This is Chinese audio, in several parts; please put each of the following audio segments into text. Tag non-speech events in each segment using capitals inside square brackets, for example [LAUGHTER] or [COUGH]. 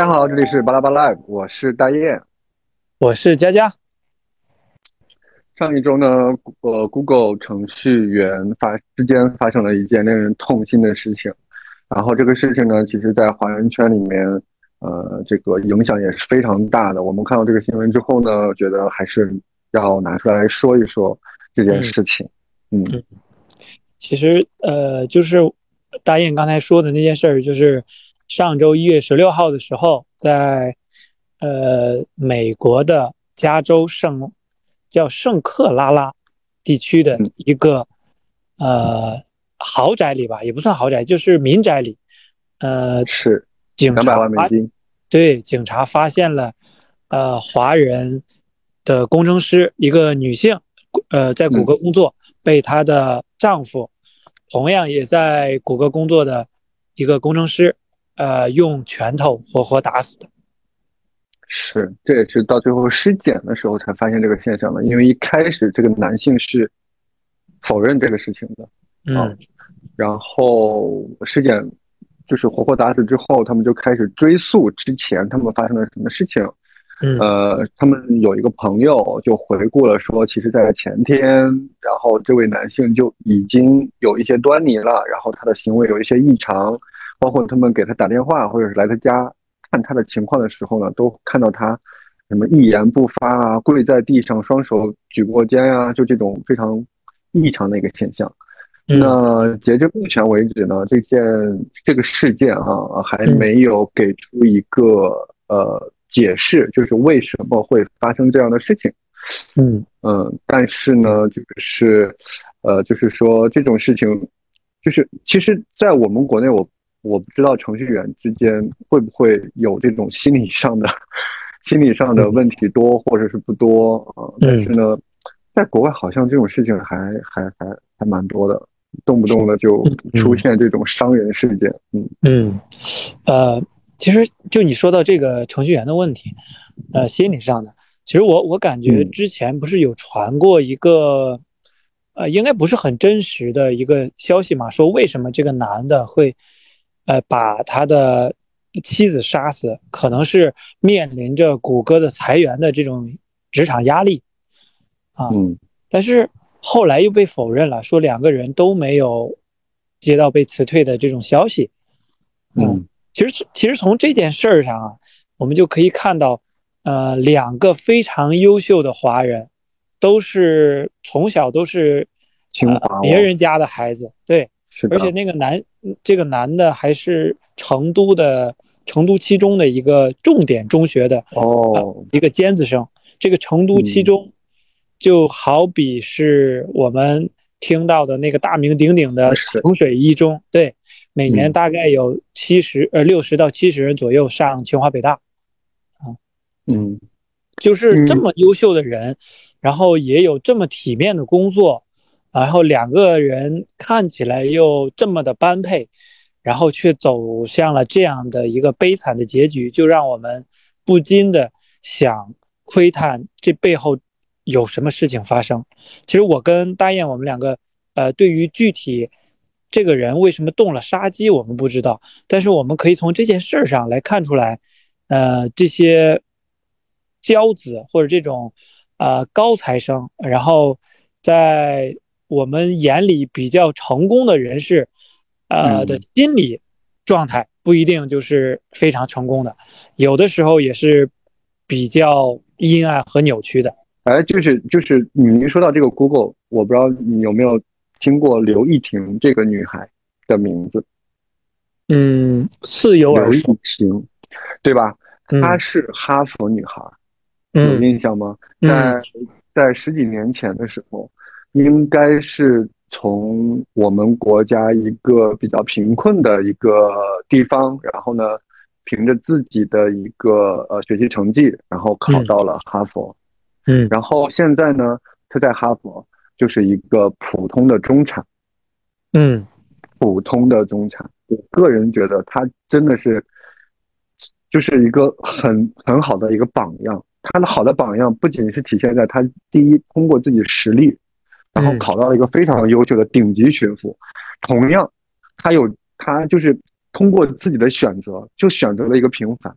大家好，这里是巴拉巴拉，我是大雁，我是佳佳。上一周呢，呃，Google 程序员发之间发生了一件令人痛心的事情，然后这个事情呢，其实在华人圈里面，呃，这个影响也是非常大的。我们看到这个新闻之后呢，觉得还是要拿出来说一说这件事情。嗯，其实呃，就是大雁刚才说的那件事儿，就是。上周一月十六号的时候，在呃美国的加州圣叫圣克拉拉地区的一个呃豪宅里吧，也不算豪宅，就是民宅里，呃是。警察发对警察发现了呃华人的工程师一个女性，呃在谷歌工作，被她的丈夫同样也在谷歌工作的一个工程师。呃，用拳头活活打死的，是，这也是到最后尸检的时候才发现这个现象的。因为一开始这个男性是否认这个事情的，嗯，然后尸检就是活活打死之后，他们就开始追溯之前他们发生了什么事情。嗯，呃，他们有一个朋友就回顾了说，其实，在前天，然后这位男性就已经有一些端倪了，然后他的行为有一些异常。包括他们给他打电话，或者是来他家看他的情况的时候呢，都看到他什么一言不发啊，跪在地上，双手举过肩啊，就这种非常异常的一个现象。那截至目前为止呢，这件这个事件啊还没有给出一个呃解释，就是为什么会发生这样的事情。嗯嗯，但是呢，就是呃，就是说这种事情，就是其实，在我们国内我。我不知道程序员之间会不会有这种心理上的、心理上的问题多或者是不多啊？但是呢，在国外好像这种事情还还还还蛮多的，动不动的就出现这种伤人事件。嗯嗯，呃，其实就你说到这个程序员的问题，呃，心理上的，其实我我感觉之前不是有传过一个，呃，应该不是很真实的一个消息嘛？说为什么这个男的会。呃，把他的妻子杀死，可能是面临着谷歌的裁员的这种职场压力啊。嗯，但是后来又被否认了，说两个人都没有接到被辞退的这种消息。嗯，其实其实从这件事儿上啊，我们就可以看到，呃，两个非常优秀的华人，都是从小都是别人家的孩子，对。而且那个男，这个男的还是成都的成都七中的一个重点中学的哦，一个尖子生。这个成都七中，就好比是我们听到的那个大名鼎鼎的衡水一中，对，每年大概有七十呃六十到七十人左右上清华北大，啊，嗯，就是这么优秀的人，然后也有这么体面的工作。然后两个人看起来又这么的般配，然后却走向了这样的一个悲惨的结局，就让我们不禁的想窥探这背后有什么事情发生。其实我跟大雁，我们两个，呃，对于具体这个人为什么动了杀机，我们不知道，但是我们可以从这件事上来看出来，呃，这些骄子或者这种呃高材生，然后在我们眼里比较成功的人士，呃的心理状态不一定就是非常成功的，有的时候也是比较阴暗和扭曲的。哎，就是就是你一说到这个 Google，我不知道你有没有听过刘亦婷这个女孩的名字？嗯，似有耳熟。刘亦婷，对吧？她是哈佛女孩，有印象吗？在在十几年前的时候。应该是从我们国家一个比较贫困的一个地方，然后呢，凭着自己的一个呃学习成绩，然后考到了哈佛，嗯，然后现在呢，他在哈佛就是一个普通的中产，嗯，普通的中产。我个人觉得他真的是，就是一个很很好的一个榜样。他的好的榜样不仅是体现在他第一通过自己实力。然后考到了一个非常优秀的顶级巡抚，同样，他有他就是通过自己的选择，就选择了一个平凡，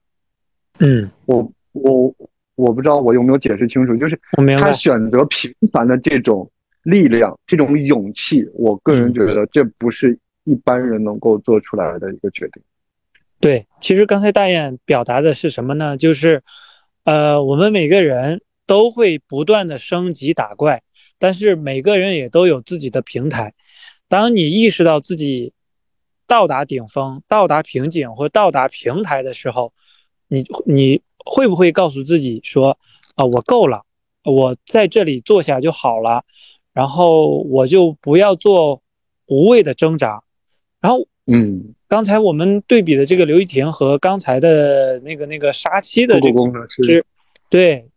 嗯，我我我不知道我有没有解释清楚，就是他选择平凡的这种力量，这种勇气，我个人觉得这不是一般人能够做出来的一个决定。对，其实刚才大雁表达的是什么呢？就是，呃，我们每个人都会不断的升级打怪，但是每个人也都有自己的平台。当你意识到自己到达顶峰、到达瓶颈或到达平台的时候，你你会不会告诉自己说啊，我够了，我在这里坐下就好了，然后我就不要做无谓的挣扎，然后嗯。刚才我们对比的这个刘亦婷和刚才的那个那个杀妻的这个工程师，对，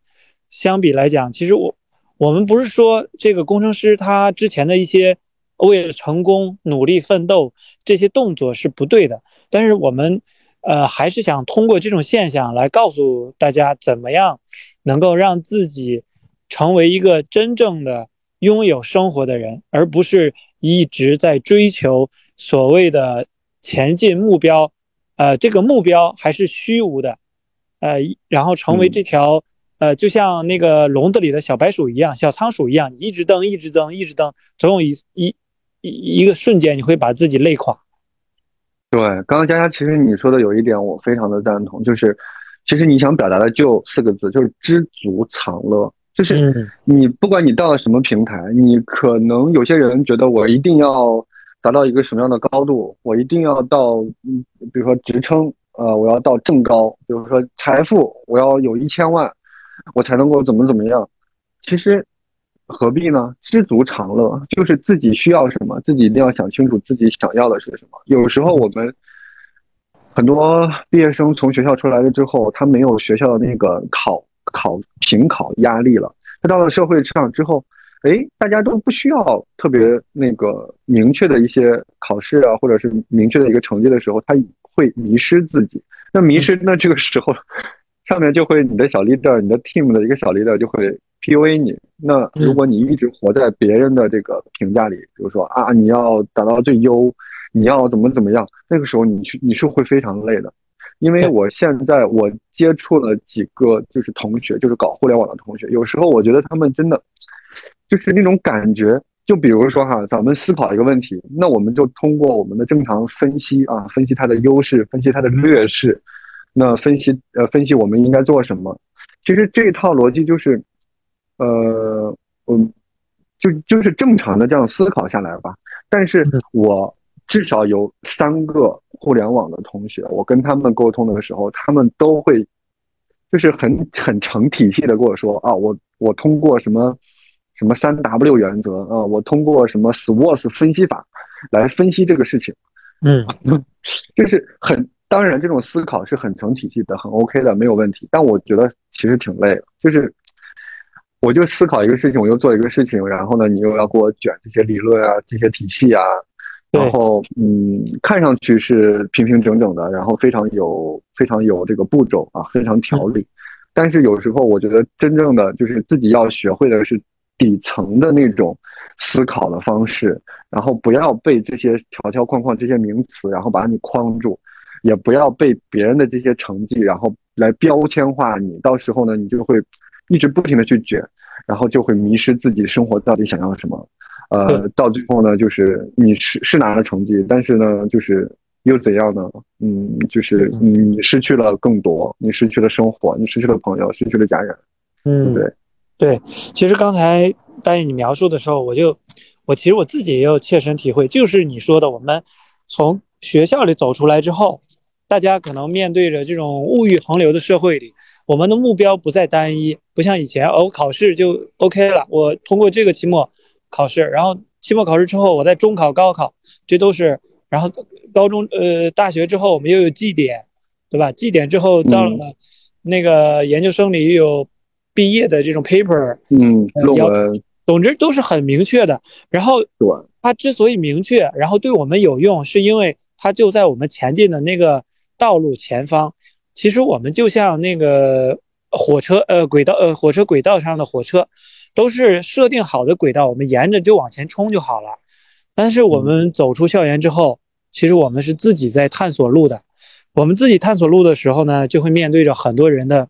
相比来讲，其实我我们不是说这个工程师他之前的一些为了成功努力奋斗这些动作是不对的，但是我们呃还是想通过这种现象来告诉大家，怎么样能够让自己成为一个真正的拥有生活的人，而不是一直在追求所谓的。前进目标，呃，这个目标还是虚无的，呃，然后成为这条，呃，就像那个笼子里的小白鼠一样，小仓鼠一样，你一直蹬，一直蹬，一直蹬，总有一一一一个瞬间，你会把自己累垮。对，刚刚佳佳，其实你说的有一点我非常的赞同，就是其实你想表达的就四个字，就是知足常乐。就是你不管你到了什么平台，你可能有些人觉得我一定要。达到一个什么样的高度？我一定要到，嗯，比如说职称，呃，我要到正高，比如说财富，我要有一千万，我才能够怎么怎么样。其实何必呢？知足常乐，就是自己需要什么，自己一定要想清楚自己想要的是什么。有时候我们很多毕业生从学校出来了之后，他没有学校的那个考考评考压力了，他到了社会上之后。哎，大家都不需要特别那个明确的一些考试啊，或者是明确的一个成绩的时候，他会迷失自己。那迷失，那这个时候上面就会你的小 leader，你的 team 的一个小 leader 就会 PUA 你。那如果你一直活在别人的这个评价里，比如说啊，你要达到最优，你要怎么怎么样，那个时候你是你是会非常累的。因为我现在我接触了几个就是同学，就是搞互联网的同学，有时候我觉得他们真的。就是那种感觉，就比如说哈，咱们思考一个问题，那我们就通过我们的正常分析啊，分析它的优势，分析它的劣势，那分析呃分析我们应该做什么。其实这一套逻辑就是，呃，嗯，就就是正常的这样思考下来吧。但是我至少有三个互联网的同学，我跟他们沟通的时候，他们都会就是很很成体系的跟我说啊，我我通过什么。什么三 W 原则啊？我通过什么 SWOT 分析法来分析这个事情，嗯，[LAUGHS] 就是很当然，这种思考是很成体系的，很 OK 的，没有问题。但我觉得其实挺累的，就是我就思考一个事情，我又做一个事情，然后呢，你又要给我卷这些理论啊，这些体系啊，然后嗯，看上去是平平整整的，然后非常有非常有这个步骤啊，非常条理。但是有时候我觉得真正的就是自己要学会的是。底层的那种思考的方式，然后不要被这些条条框框、这些名词，然后把你框住，也不要被别人的这些成绩，然后来标签化你。到时候呢，你就会一直不停的去卷，然后就会迷失自己生活到底想要什么。呃，到最后呢，就是你是是拿了成绩，但是呢，就是又怎样呢？嗯，就是你失去了更多，你失去了生活，你失去了朋友，失去了家人，嗯，对。对，其实刚才答应你描述的时候，我就，我其实我自己也有切身体会，就是你说的，我们从学校里走出来之后，大家可能面对着这种物欲横流的社会里，我们的目标不再单一，不像以前，哦，考试就 OK 了，我通过这个期末考试，然后期末考试之后，我在中考、高考，这都是，然后高中呃大学之后，我们又有绩点，对吧？绩点之后到了那个研究生里又有。毕业的这种 paper，嗯，论文，总之都是很明确的。然后，对，它之所以明确，然后对我们有用，是因为它就在我们前进的那个道路前方。其实我们就像那个火车，呃，轨道，呃，火车轨道上的火车，都是设定好的轨道，我们沿着就往前冲就好了。但是我们走出校园之后，其实我们是自己在探索路的。我们自己探索路的时候呢，就会面对着很多人的，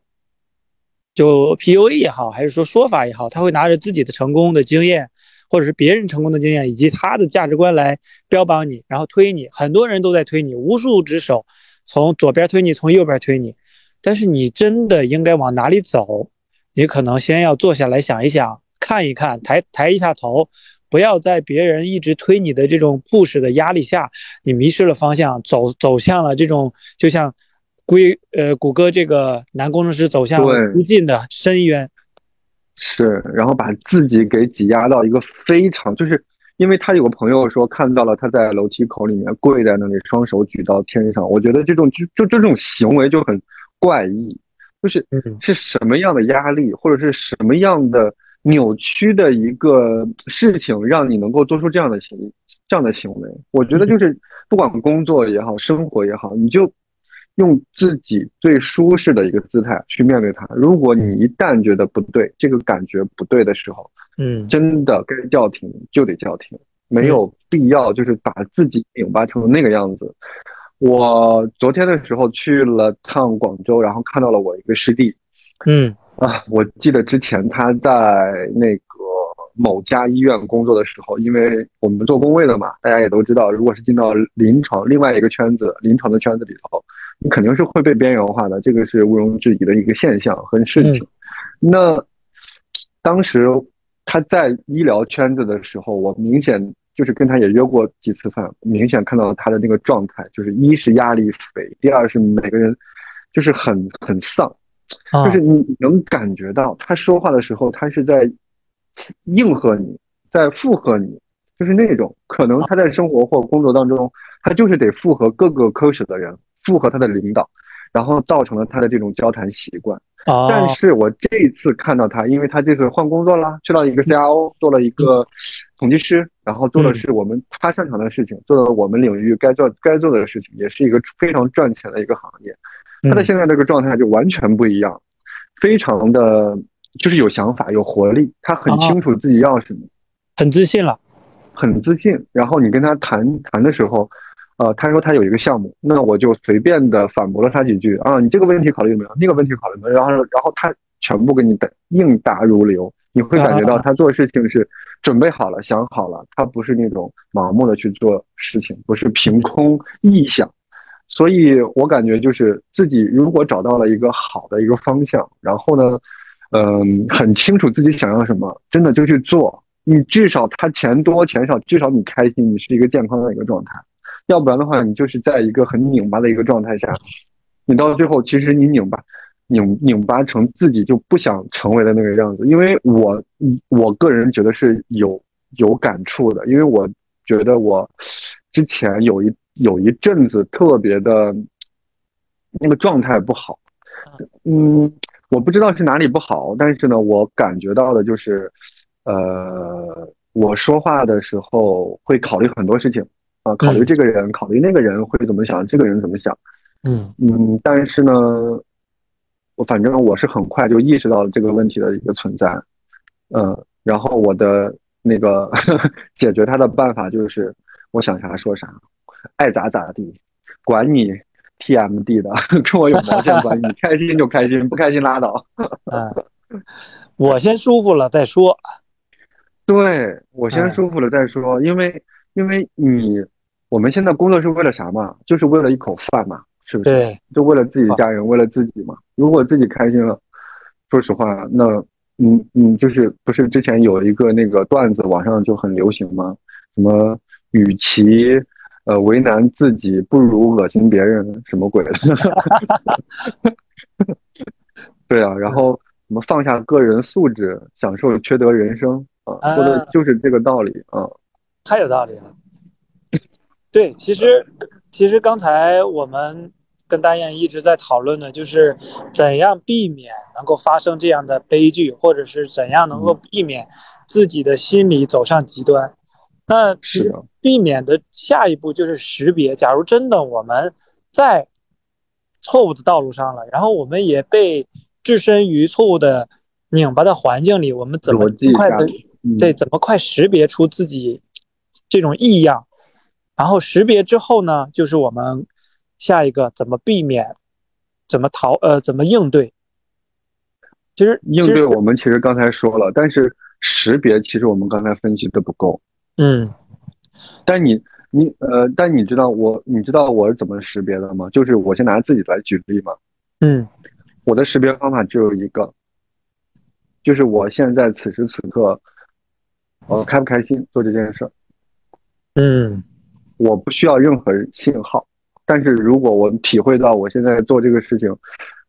就 PUA 也好，还是说说法也好，他会拿着自己的成功的经验，或者是别人成功的经验，以及他的价值观来标榜你，然后推你。很多人都在推你，无数只手从左边推你，从右边推你。但是你真的应该往哪里走？你可能先要坐下来想一想，看一看，抬抬一下头。不要在别人一直推你的这种 push 的压力下，你迷失了方向，走走向了这种就像归呃谷歌这个男工程师走向无尽的深渊。是，然后把自己给挤压到一个非常，就是因为他有个朋友说看到了他在楼梯口里面跪在那里，双手举到天上。我觉得这种就就这种行为就很怪异，就是是什么样的压力，或者是什么样的。扭曲的一个事情，让你能够做出这样的行这样的行为，我觉得就是不管工作也好，生活也好，你就用自己最舒适的一个姿态去面对它。如果你一旦觉得不对，这个感觉不对的时候，嗯，真的该叫停就得叫停，没有必要就是把自己拧巴成那个样子。我昨天的时候去了趟广州，然后看到了我一个师弟，嗯。啊，我记得之前他在那个某家医院工作的时候，因为我们做工位的嘛，大家也都知道，如果是进到临床另外一个圈子，临床的圈子里头，你肯定是会被边缘化的，这个是毋庸置疑的一个现象和事情。那当时他在医疗圈子的时候，我明显就是跟他也约过几次饭，明显看到他的那个状态，就是一是压力肥，第二是每个人就是很很丧。就是你能感觉到他说话的时候，他是在应和你，在附和你，就是那种可能他在生活或工作当中，他就是得附和各个科室的人，附和他的领导，然后造成了他的这种交谈习惯。但是我这一次看到他，因为他这次换工作了，去到一个 CRO 做了一个统计师，然后做的是我们他擅长的事情，做了我们领域该做该做的事情，也是一个非常赚钱的一个行业。他的现在这个状态就完全不一样，非常的就是有想法、有活力，他很清楚自己要什么，很自信了，很自信。然后你跟他谈谈的时候，呃，他说他有一个项目，那我就随便的反驳了他几句啊，你这个问题考虑没有？那个问题考虑没有？然后，然后他全部给你的应答如流，你会感觉到他做事情是准备好了、想好了，他不是那种盲目的去做事情，不是凭空臆想。所以我感觉就是自己如果找到了一个好的一个方向，然后呢，嗯，很清楚自己想要什么，真的就去做。你至少他钱多钱少，至少你开心，你是一个健康的一个状态。要不然的话，你就是在一个很拧巴的一个状态下，你到最后其实你拧巴，拧拧巴成自己就不想成为的那个样子。因为我我个人觉得是有有感触的，因为我觉得我之前有一。有一阵子特别的，那个状态不好，嗯，我不知道是哪里不好，但是呢，我感觉到的就是，呃，我说话的时候会考虑很多事情，啊，考虑这个人，考虑那个人会怎么想，这个人怎么想，嗯嗯，但是呢，我反正我是很快就意识到了这个问题的一个存在，嗯，然后我的那个 [LAUGHS] 解决他的办法就是，我想啥说啥。爱咋咋地，管你 TMD 的，[LAUGHS] 跟我有毛线关系？你开心就开心，不开心拉倒。[LAUGHS] 嗯，我先舒服了再说。对我先舒服了再说，因为因为你我们现在工作是为了啥嘛？就是为了一口饭嘛，是不是？对，就为了自己家人，为了自己嘛。如果自己开心了，说实话，那嗯嗯，就是不是之前有一个那个段子，网上就很流行吗？什么与其。呃，为难自己不如恶心别人，什么鬼的？[LAUGHS] 对啊，然后什么放下个人素质，享受缺德人生啊，说的就是这个道理啊。太有道理了。对，其实其实刚才我们跟大雁一直在讨论的，就是怎样避免能够发生这样的悲剧，或者是怎样能够避免自己的心理走上极端。那其实避免的下一步就是识别。假如真的我们在错误的道路上了，然后我们也被置身于错误的拧巴的环境里，我们怎么快的对怎么快识别出自己这种异样？然后识别之后呢，就是我们下一个怎么避免，怎么逃呃怎么应对。其实应对我们其实刚才说了，但是识别其实我们刚才分析的不够。嗯，但你你呃，但你知道我你知道我是怎么识别的吗？就是我先拿自己来举例嘛。嗯，我的识别方法只有一个，就是我现在此时此刻，我开不开心做这件事儿。嗯，我不需要任何信号，但是如果我体会到我现在做这个事情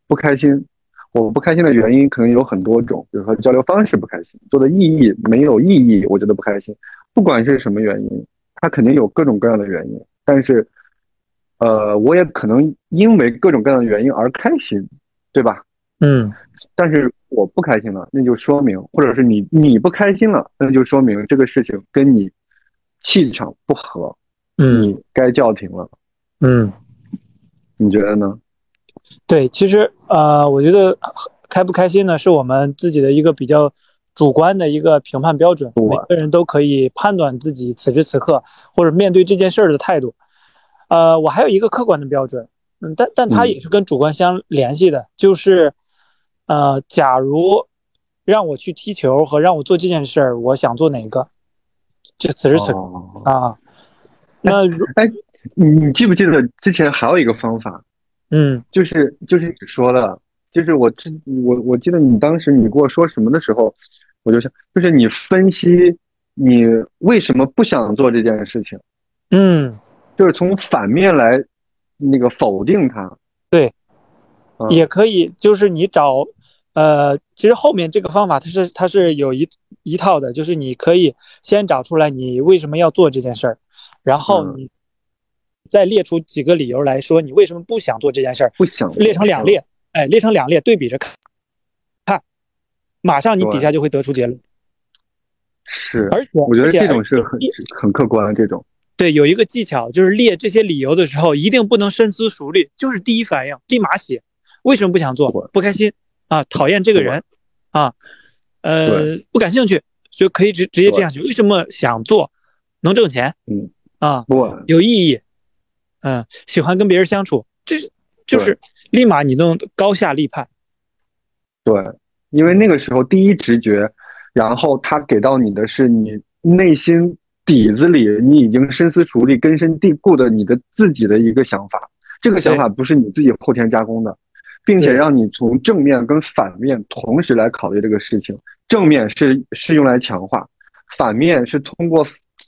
不开心。我不开心的原因可能有很多种，比如说交流方式不开心，做的意义没有意义，我觉得不开心。不管是什么原因，它肯定有各种各样的原因。但是，呃，我也可能因为各种各样的原因而开心，对吧？嗯。但是我不开心了，那就说明，或者是你你不开心了，那就说明这个事情跟你气场不合，嗯，该叫停了。嗯，你觉得呢？对，其实呃，我觉得开不开心呢，是我们自己的一个比较主观的一个评判标准。每个人都可以判断自己此时此刻或者面对这件事儿的态度。呃，我还有一个客观的标准，嗯，但但它也是跟主观相联系的，就是呃，假如让我去踢球和让我做这件事儿，我想做哪个？就此时此刻啊。那哎，你你记不记得之前还有一个方法？嗯，就是就是你说的，就是我之我我记得你当时你跟我说什么的时候，我就想，就是你分析你为什么不想做这件事情，嗯，就是从反面来那个否定它，对，也可以，就是你找，呃，其实后面这个方法它是它是有一一套的，就是你可以先找出来你为什么要做这件事儿，然后你。再列出几个理由来说，你为什么不想做这件事儿？不想列成两列，哎，列成两列对比着看，看，马上你底下就会得出结论。是，而且我觉得这种是很很客观的这种。对，有一个技巧就是列这些理由的时候，一定不能深思熟虑，就是第一反应立马写。为什么不想做？不开心啊，讨厌这个人啊，呃，不感兴趣，就可以直直接这样写。为什么想做？能挣钱？嗯啊，不有意义。嗯，喜欢跟别人相处，这是就是立马你能高下立判。对，因为那个时候第一直觉，然后他给到你的是你内心底子里，你已经深思熟虑、根深蒂固的你的自己的一个想法。这个想法不是你自己后天加工的，并且让你从正面跟反面同时来考虑这个事情。正面是是用来强化，反面是通过。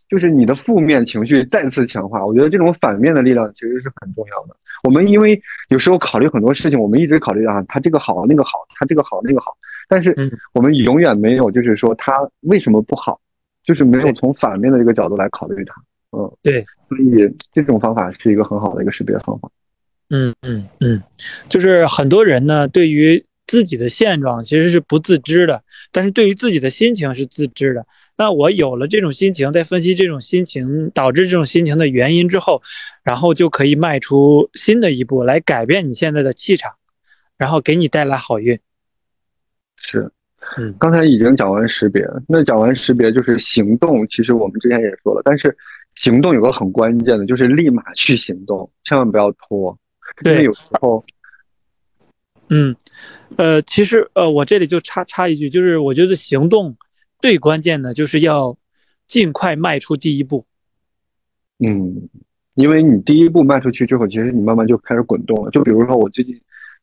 就是你的负面情绪再次强化，我觉得这种反面的力量其实是很重要的。我们因为有时候考虑很多事情，我们一直考虑啊，他这个好那个好，他这个好那个好，但是我们永远没有就是说他为什么不好，就是没有从反面的这个角度来考虑它。嗯，对，所以这种方法是一个很好的一个识别方法。嗯嗯嗯，就是很多人呢，对于自己的现状其实是不自知的，但是对于自己的心情是自知的。那我有了这种心情，在分析这种心情导致这种心情的原因之后，然后就可以迈出新的一步来改变你现在的气场，然后给你带来好运。是，嗯，刚才已经讲完识别，那讲完识别就是行动。其实我们之前也说了，但是行动有个很关键的，就是立马去行动，千万不要拖。因为，有时候，嗯，呃，其实呃，我这里就插插一句，就是我觉得行动。最关键的就是要尽快迈出第一步。嗯，因为你第一步迈出去之后，其实你慢慢就开始滚动了。就比如说，我最近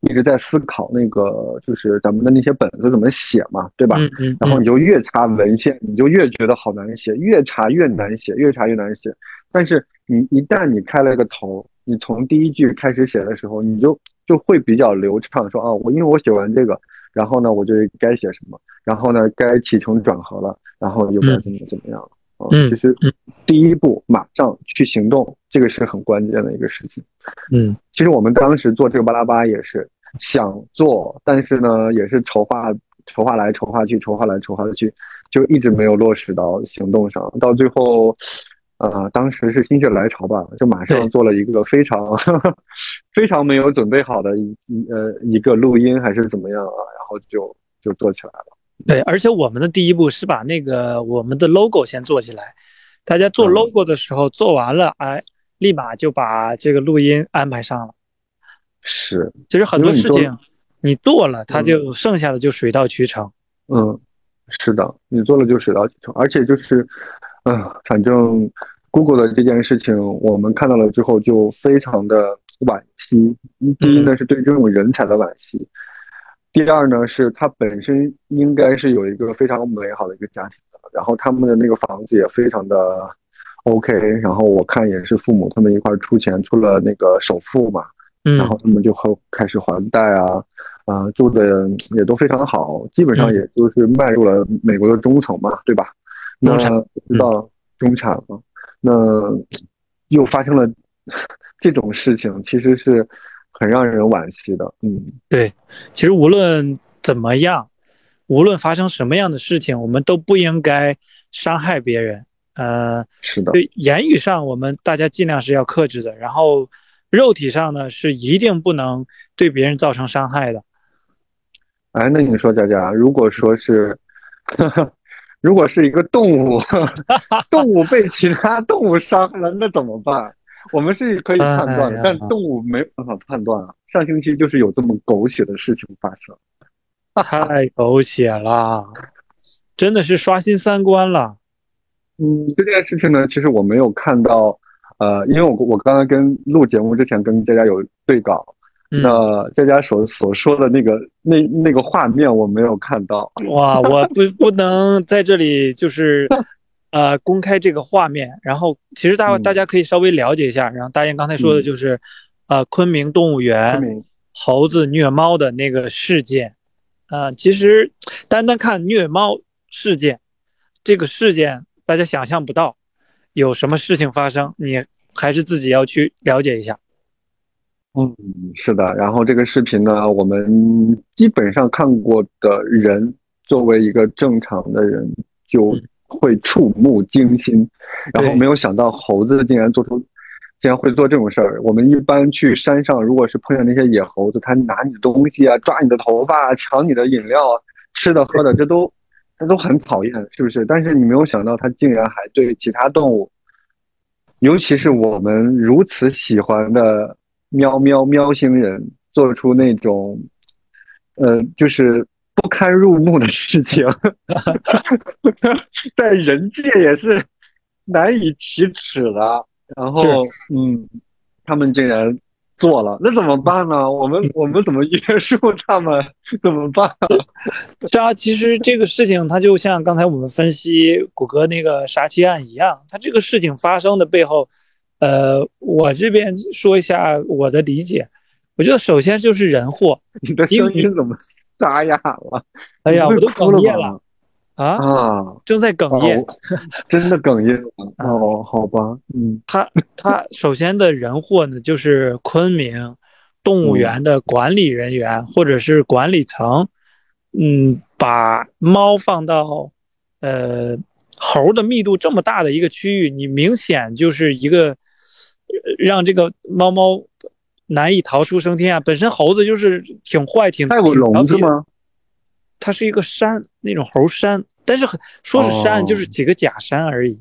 一直在思考那个，就是咱们的那些本子怎么写嘛，对吧？嗯嗯。然后你就越查文献，你就越觉得好难写，越查越难写，越查越难写。但是你一旦你开了个头，你从第一句开始写的时候，你就就会比较流畅。说啊，我因为我写完这个。然后呢，我就该写什么？然后呢，该起承转合了，然后又该怎么怎么样了？嗯，其实第一步马上去行动，这个是很关键的一个事情。嗯，其实我们当时做这个巴拉巴也是想做，但是呢，也是筹划筹划来筹划去，筹划来筹划去，就一直没有落实到行动上。到最后。呃，当时是心血来潮吧，就马上做了一个非常 [LAUGHS] 非常没有准备好的一一呃一个录音还是怎么样啊，然后就就做起来了。对，而且我们的第一步是把那个我们的 logo 先做起来，大家做 logo 的时候做完了，哎，立马就把这个录音安排上了。是，其实很多事情你做了，它就剩下的就水到渠成。嗯，是的，你做了就水到渠成，而且就是，嗯、反正 Google 的这件事情，我们看到了之后就非常的惋惜。第一呢是对这种人才的惋惜，第二呢是他本身应该是有一个非常美好的一个家庭的，然后他们的那个房子也非常的 OK，然后我看也是父母他们一块儿出钱出了那个首付嘛，嗯然后他们就后开始还贷啊，啊、住的也都非常好，基本上嗯也就是迈入了美国的中层嘛，对吧？那中产嗯知道中产嘛，那 [TSK] 又发生了 [LAUGHS] 这种事情，其实是很让人惋惜的。嗯，对，其实无论怎么样，无论发生什么样的事情，我们都不应该伤害别人。呃，是的，对言语上，我们大家尽量是要克制的，然后肉体上呢，是一定不能对别人造成伤害的。哎，那你说佳佳，如果说是，[LAUGHS] 如果是一个动物，[LAUGHS] 动物被其他动物伤害了，那怎么办？我们是可以判断的，哎但动物没办法判断啊。上星期就是有这么狗血的事情发生。太狗血了，真的是刷新三观了。嗯，这件事情呢，其实我没有看到，呃，因为我我刚刚跟录节目之前跟佳佳有对稿，嗯，那佳佳所所说的那个那那个画面我没有看到。哇，我不不能在这里就是，[LAUGHS] 呃，公开这个画面。然后，其实大嗯大家可以稍微了解一下。然后大雁刚才说的就是，呃，昆明动物园猴子虐猫的那个事件。呃，其实单单看虐猫事件这个事件，大家想象不到有什么事情发生，你还是自己要去了解一下。嗯，是的。然后这个视频呢，我们基本上看过的人，作为一个正常的人，就会触目惊心。然后没有想到猴子竟然做出，竟然会做这种事儿。我们一般去山上，如果是碰见那些野猴子，它拿你的东西啊，抓你的头发啊，抢你的饮料啊，吃的喝的，这都这都很讨厌，是不是？但是你没有想到，它竟然还对其他动物，尤其是我们如此喜欢的喵喵喵星人，做出那种，呃，就是不堪入目的事情，[LAUGHS] 在人界也是难以启齿的。然后，嗯，他们竟然做了，那怎么办呢？我们我们怎么约束他们？怎么办？[LAUGHS] 是啊，其实这个事情它就像刚才我们分析谷歌那个杀妻案一样，它这个事情发生的背后，呃，我这边说一下我的理解，我觉得首先就是人祸。你的声音怎么沙哑了？哎呀，我都哽咽了了啊，啊！正在哽咽。哦，真的哽咽了。啊 [LAUGHS] 哦，好吧，嗯他他首先的人祸呢，就是昆明动物园的管理人员或者是管理层，嗯，把猫放到呃猴的密度这么大的一个区域，你明显就是一个呃让这个猫猫难以逃出升天啊。本身猴子就是挺坏、挺还有挺调皮的？笼子吗？它是一个山，那种猴山，但是很说是山，哦就是几个假山而已。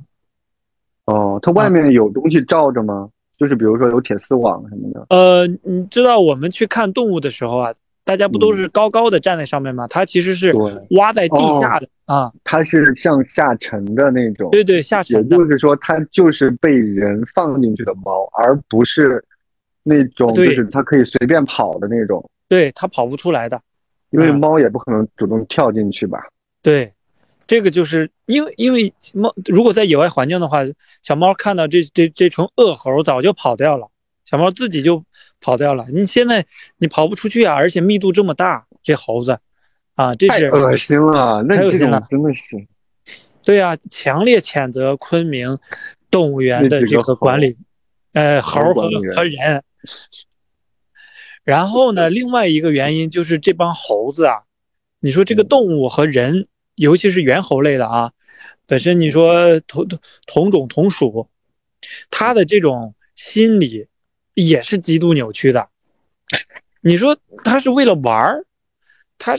哦，它外面有东西罩着吗？就是比如说有铁丝网什么的。呃，你知道我们去看动物的时候啊，大家不都是高高的站在上面吗？它其实是挖在地下的、啊。它是向下沉的那种，对对，下沉的。就是说，它就是被人放进去的猫，而不是那种就是它可以随便跑的那种。对，它跑不出来的。因为嗯猫也不可能主动跳进去吧？对，这个就是因为因为猫如果在野外环境的话，小猫看到这这这群恶猴早就跑掉了，小猫自己就跑掉了。你现在你跑不出去啊，而且密度这么大，这猴子啊，这是太恶心了！那你这种太恶心了真的是，对啊，强烈谴责昆明动物园的这个个管理，呃，猴猴和和人。[LAUGHS] 然后呢，另外一个原因就是这帮猴子啊，你说这个嗯动物和人，尤其是猿猴类的啊，本身你说同同同种同属，它的这种心理也是极度扭曲的。你说它是为了玩儿，它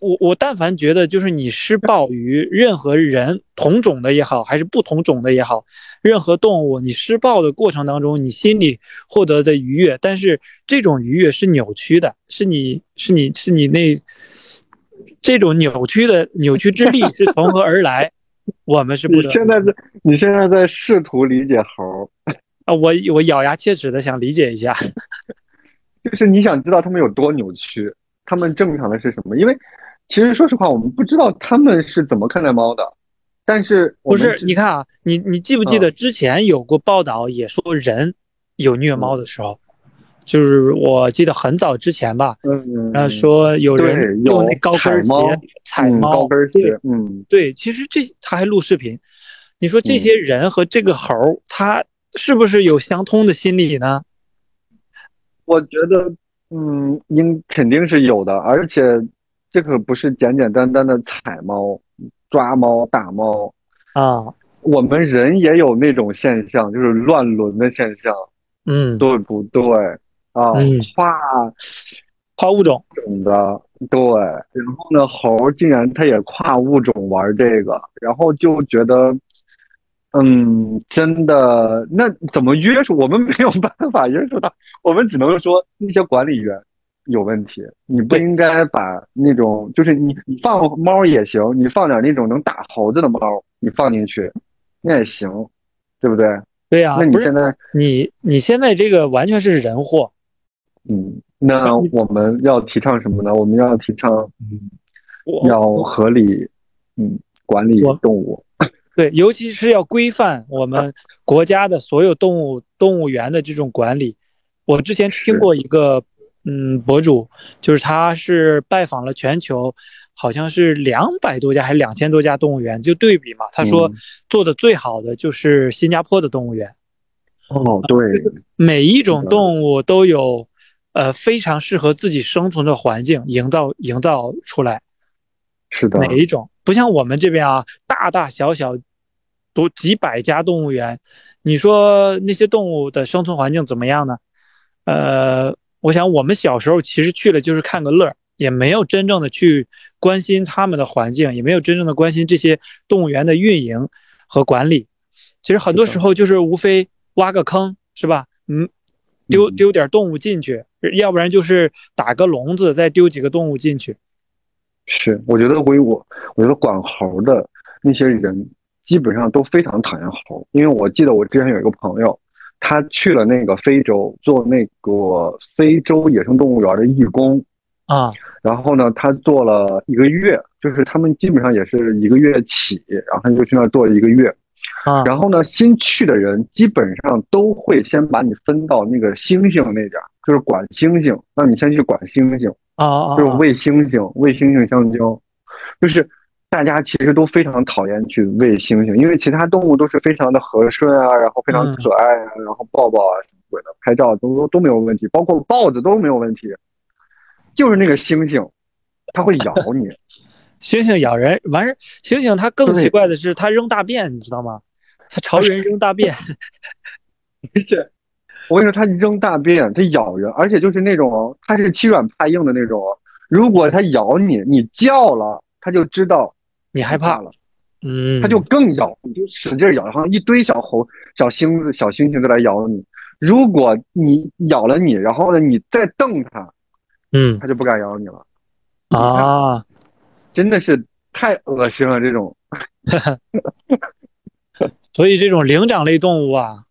我我但凡觉得就是你施暴于任何人，同种的也好，还是不同种的也好，任何动物，你施暴的过程当中，你心里获得的愉悦，但是这种愉悦是扭曲的，是你是你是你那这种扭曲的扭曲之力是从何而来？我们是不。你现在在你现在在试图理解猴啊？我我咬牙切齿的想理解一下，[LAUGHS] 就是你想知道他们有多扭曲，他们正常的是什么？因为。其实，说实话，我们不知道他们是怎么看待猫的。但是，不是？你看啊，你你记不记得之前有过报道，也说人有虐猫的时候，就是我记得很早之前吧，嗯嗯，说有人用那高跟鞋踩猫，高跟鞋，嗯，对。其实这他还录视频，你说这些人和这个猴，他是不是有相通的心理呢？我觉得，嗯，应肯定是有的，而且。这可不是简简单单的踩猫、抓猫、打猫啊！我们人也有那种现象，就是乱伦的现象，嗯，对不对啊？跨跨物种的，对。然后呢，猴竟然它也跨物种玩这个，然后就觉得，嗯，真的，那怎么约束？我们没有办法约束他，我们只能说那些管理员。有问题，你不应该把那种就是你你放猫也行，你放点那种能打猴子的猫，你放进去，那也行，对不对？对呀，那你现在你你现在这个完全是人祸。嗯，那我们要提倡什么呢？我们要提倡，嗯要合理，嗯，管理动物。对，尤其是要规范我们国家的所有动物动物园的这种管理。我之前听过一个。嗯，博主就是他，是拜访了全球，好像是两百多家还是两千多家动物园，就对比嘛。他说做的最好的就是新加坡的动物园。哦，对，每一种动物都有呃非常适合自己生存的环境营造营造出来。是的，每一种不像我们这边啊，大大小小都几百家动物园，你说那些动物的生存环境怎么样呢？呃。我想，我们小时候其实去了就是看个乐，也没有真正的去关心他们的环境，也没有真正的关心这些动物园的运营和管理。其实很多时候就是无非挖个坑，是吧？嗯，丢丢点动物进去，要不然就是打个笼子，再丢几个动物进去。是，我觉得为我，我觉得管猴的那些人基本上都非常讨厌猴，因为我记得我之前有一个朋友。他去了那个非洲做那个非洲野生动物园的义工啊，然后呢，他做了一个月，就是他们基本上也是一个月起，然后他就去那儿做一个月啊。然后呢，新去的人基本上都会先把你分到那个猩猩那点，就是管猩猩，让你先去管猩猩啊，就是喂猩猩，喂猩猩香蕉，就是。大家其实都非常讨厌去喂猩猩，因为其他动物都是非常的和顺啊，然后非常可爱啊，然后抱抱啊什么鬼的，拍照都都都没有问题，包括豹子都没有问题，就是那个猩猩，它会咬 [LAUGHS] 你。猩猩咬人，完事猩猩它更奇怪的是，它扔大便，你知道吗？它朝人扔大便。[LAUGHS] 而且我跟你说，它扔大便，它咬人，而且就是那种它是欺软怕硬的那种，如果它咬你，你叫了，它就知道。你害怕了，嗯，它就更咬，你就使劲咬，然后一堆小猴、小星子、小星星都来咬你。如果你咬了你，然后呢，你再瞪它，嗯，它就不敢咬你了。啊，[LAUGHS] 真的是太恶心了，这种。[LAUGHS] 所以这种灵长类动物啊，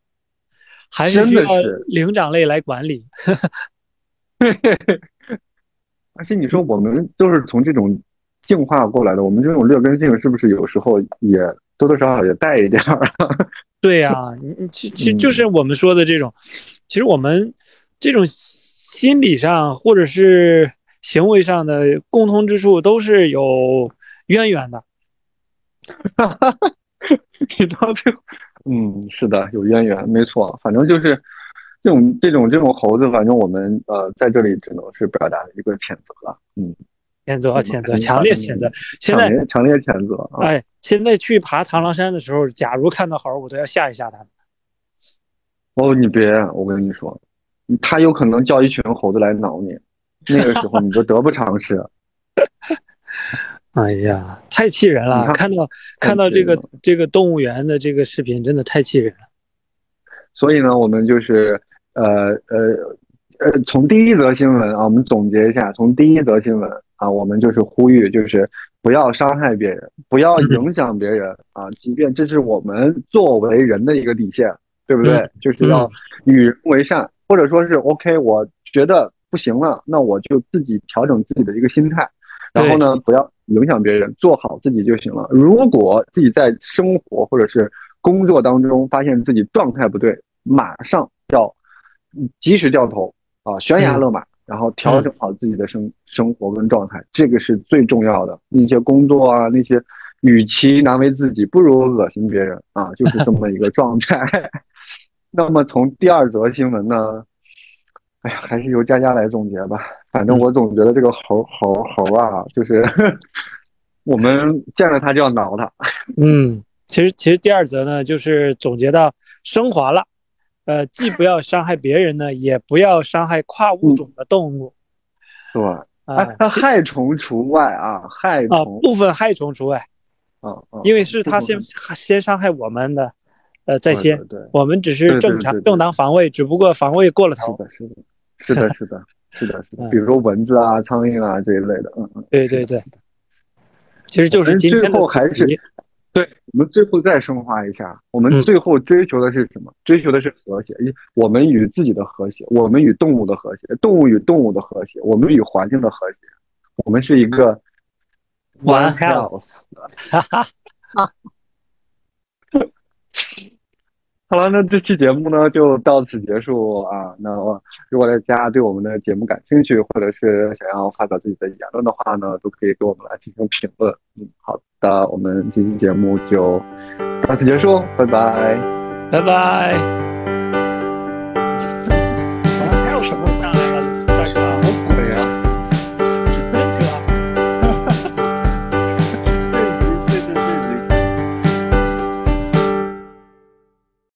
还是需要灵长类来管理。[LAUGHS] 而且你说我们都是从这种。进化过来的，我们这种劣根性是不是有时候也多多少少也带一点儿？[LAUGHS] 对呀，你其其就是我们说的这种，其实我们这种心理上或者是行为上的共通之处都是有渊源的。哈哈，你到最后，嗯，是的，有渊源，没错，反正就是这种这种这种猴子，反正我们呃在这里只能是表达一个谴责了，嗯。谴责，谴责，强烈谴责！现在强烈谴责！哎，现在去爬螳螂山的时候，假如看到猴，我都要吓一吓他们。哦，你别，我跟你说，他有可能叫一群猴子来挠你，那个时候你就得不偿失。[LAUGHS] 哎呀，太气人了！看到看到这个这个动物园的这个视频，真的太气人了。所以呢，我们就是呃呃呃，从第一则新闻啊，我们总结一下，从第一则新闻啊，我们就是呼吁，就是不要伤害别人，不要影响别人啊，即便这是我们作为人的一个底线，对不对？就是要与人为善，或者说是 OK，我觉得不行了，那我就自己调整自己的一个心态。然后呢，不要影响别人，做好自己就行了。如果自己在生活或者是工作当中发现自己状态不对，马上要及时掉头啊，悬崖勒马，然后调整好自己的生生活跟状态，这个是最重要的。那些工作啊，那些与其难为自己，不如恶心别人啊，就是这么一个状态。[LAUGHS] 那么从第二则新闻呢？哎呀，还是由佳佳来总结吧。反正我总觉得这个猴猴猴啊，就是 [LAUGHS] 我们见了它就要挠它。[LAUGHS] 嗯，其实其实第二则呢，就是总结到升华了。呃，既不要伤害别人呢，也不要伤害跨物种的动物。对，啊，它害虫除外啊，害啊部分害虫除外。啊因为是它先先伤害我们的，呃，在先，对，我们只是正常正当防卫，只不过防卫过了头。是的，是的，是的，是的。[LAUGHS] 是的，是的，比如说蚊子啊、苍蝇啊这一类的，嗯嗯，对对对，其实就是最后还是，对我们最后再升华一下，我们最后追求的是什么？追求的是和谐，我们与自己的和谐，我们与动物的和谐，动物与动物的和谐，我们与环境的和谐，我们是一个 one health，哈哈。[LAUGHS] 好了，那这期节目呢就到此结束啊。那如果大家对我们的节目感兴趣，或者是想要发表自己的言论的话呢，都可以给我们来进行评论。嗯，好的，我们这期节目就到此结束，拜拜，拜拜。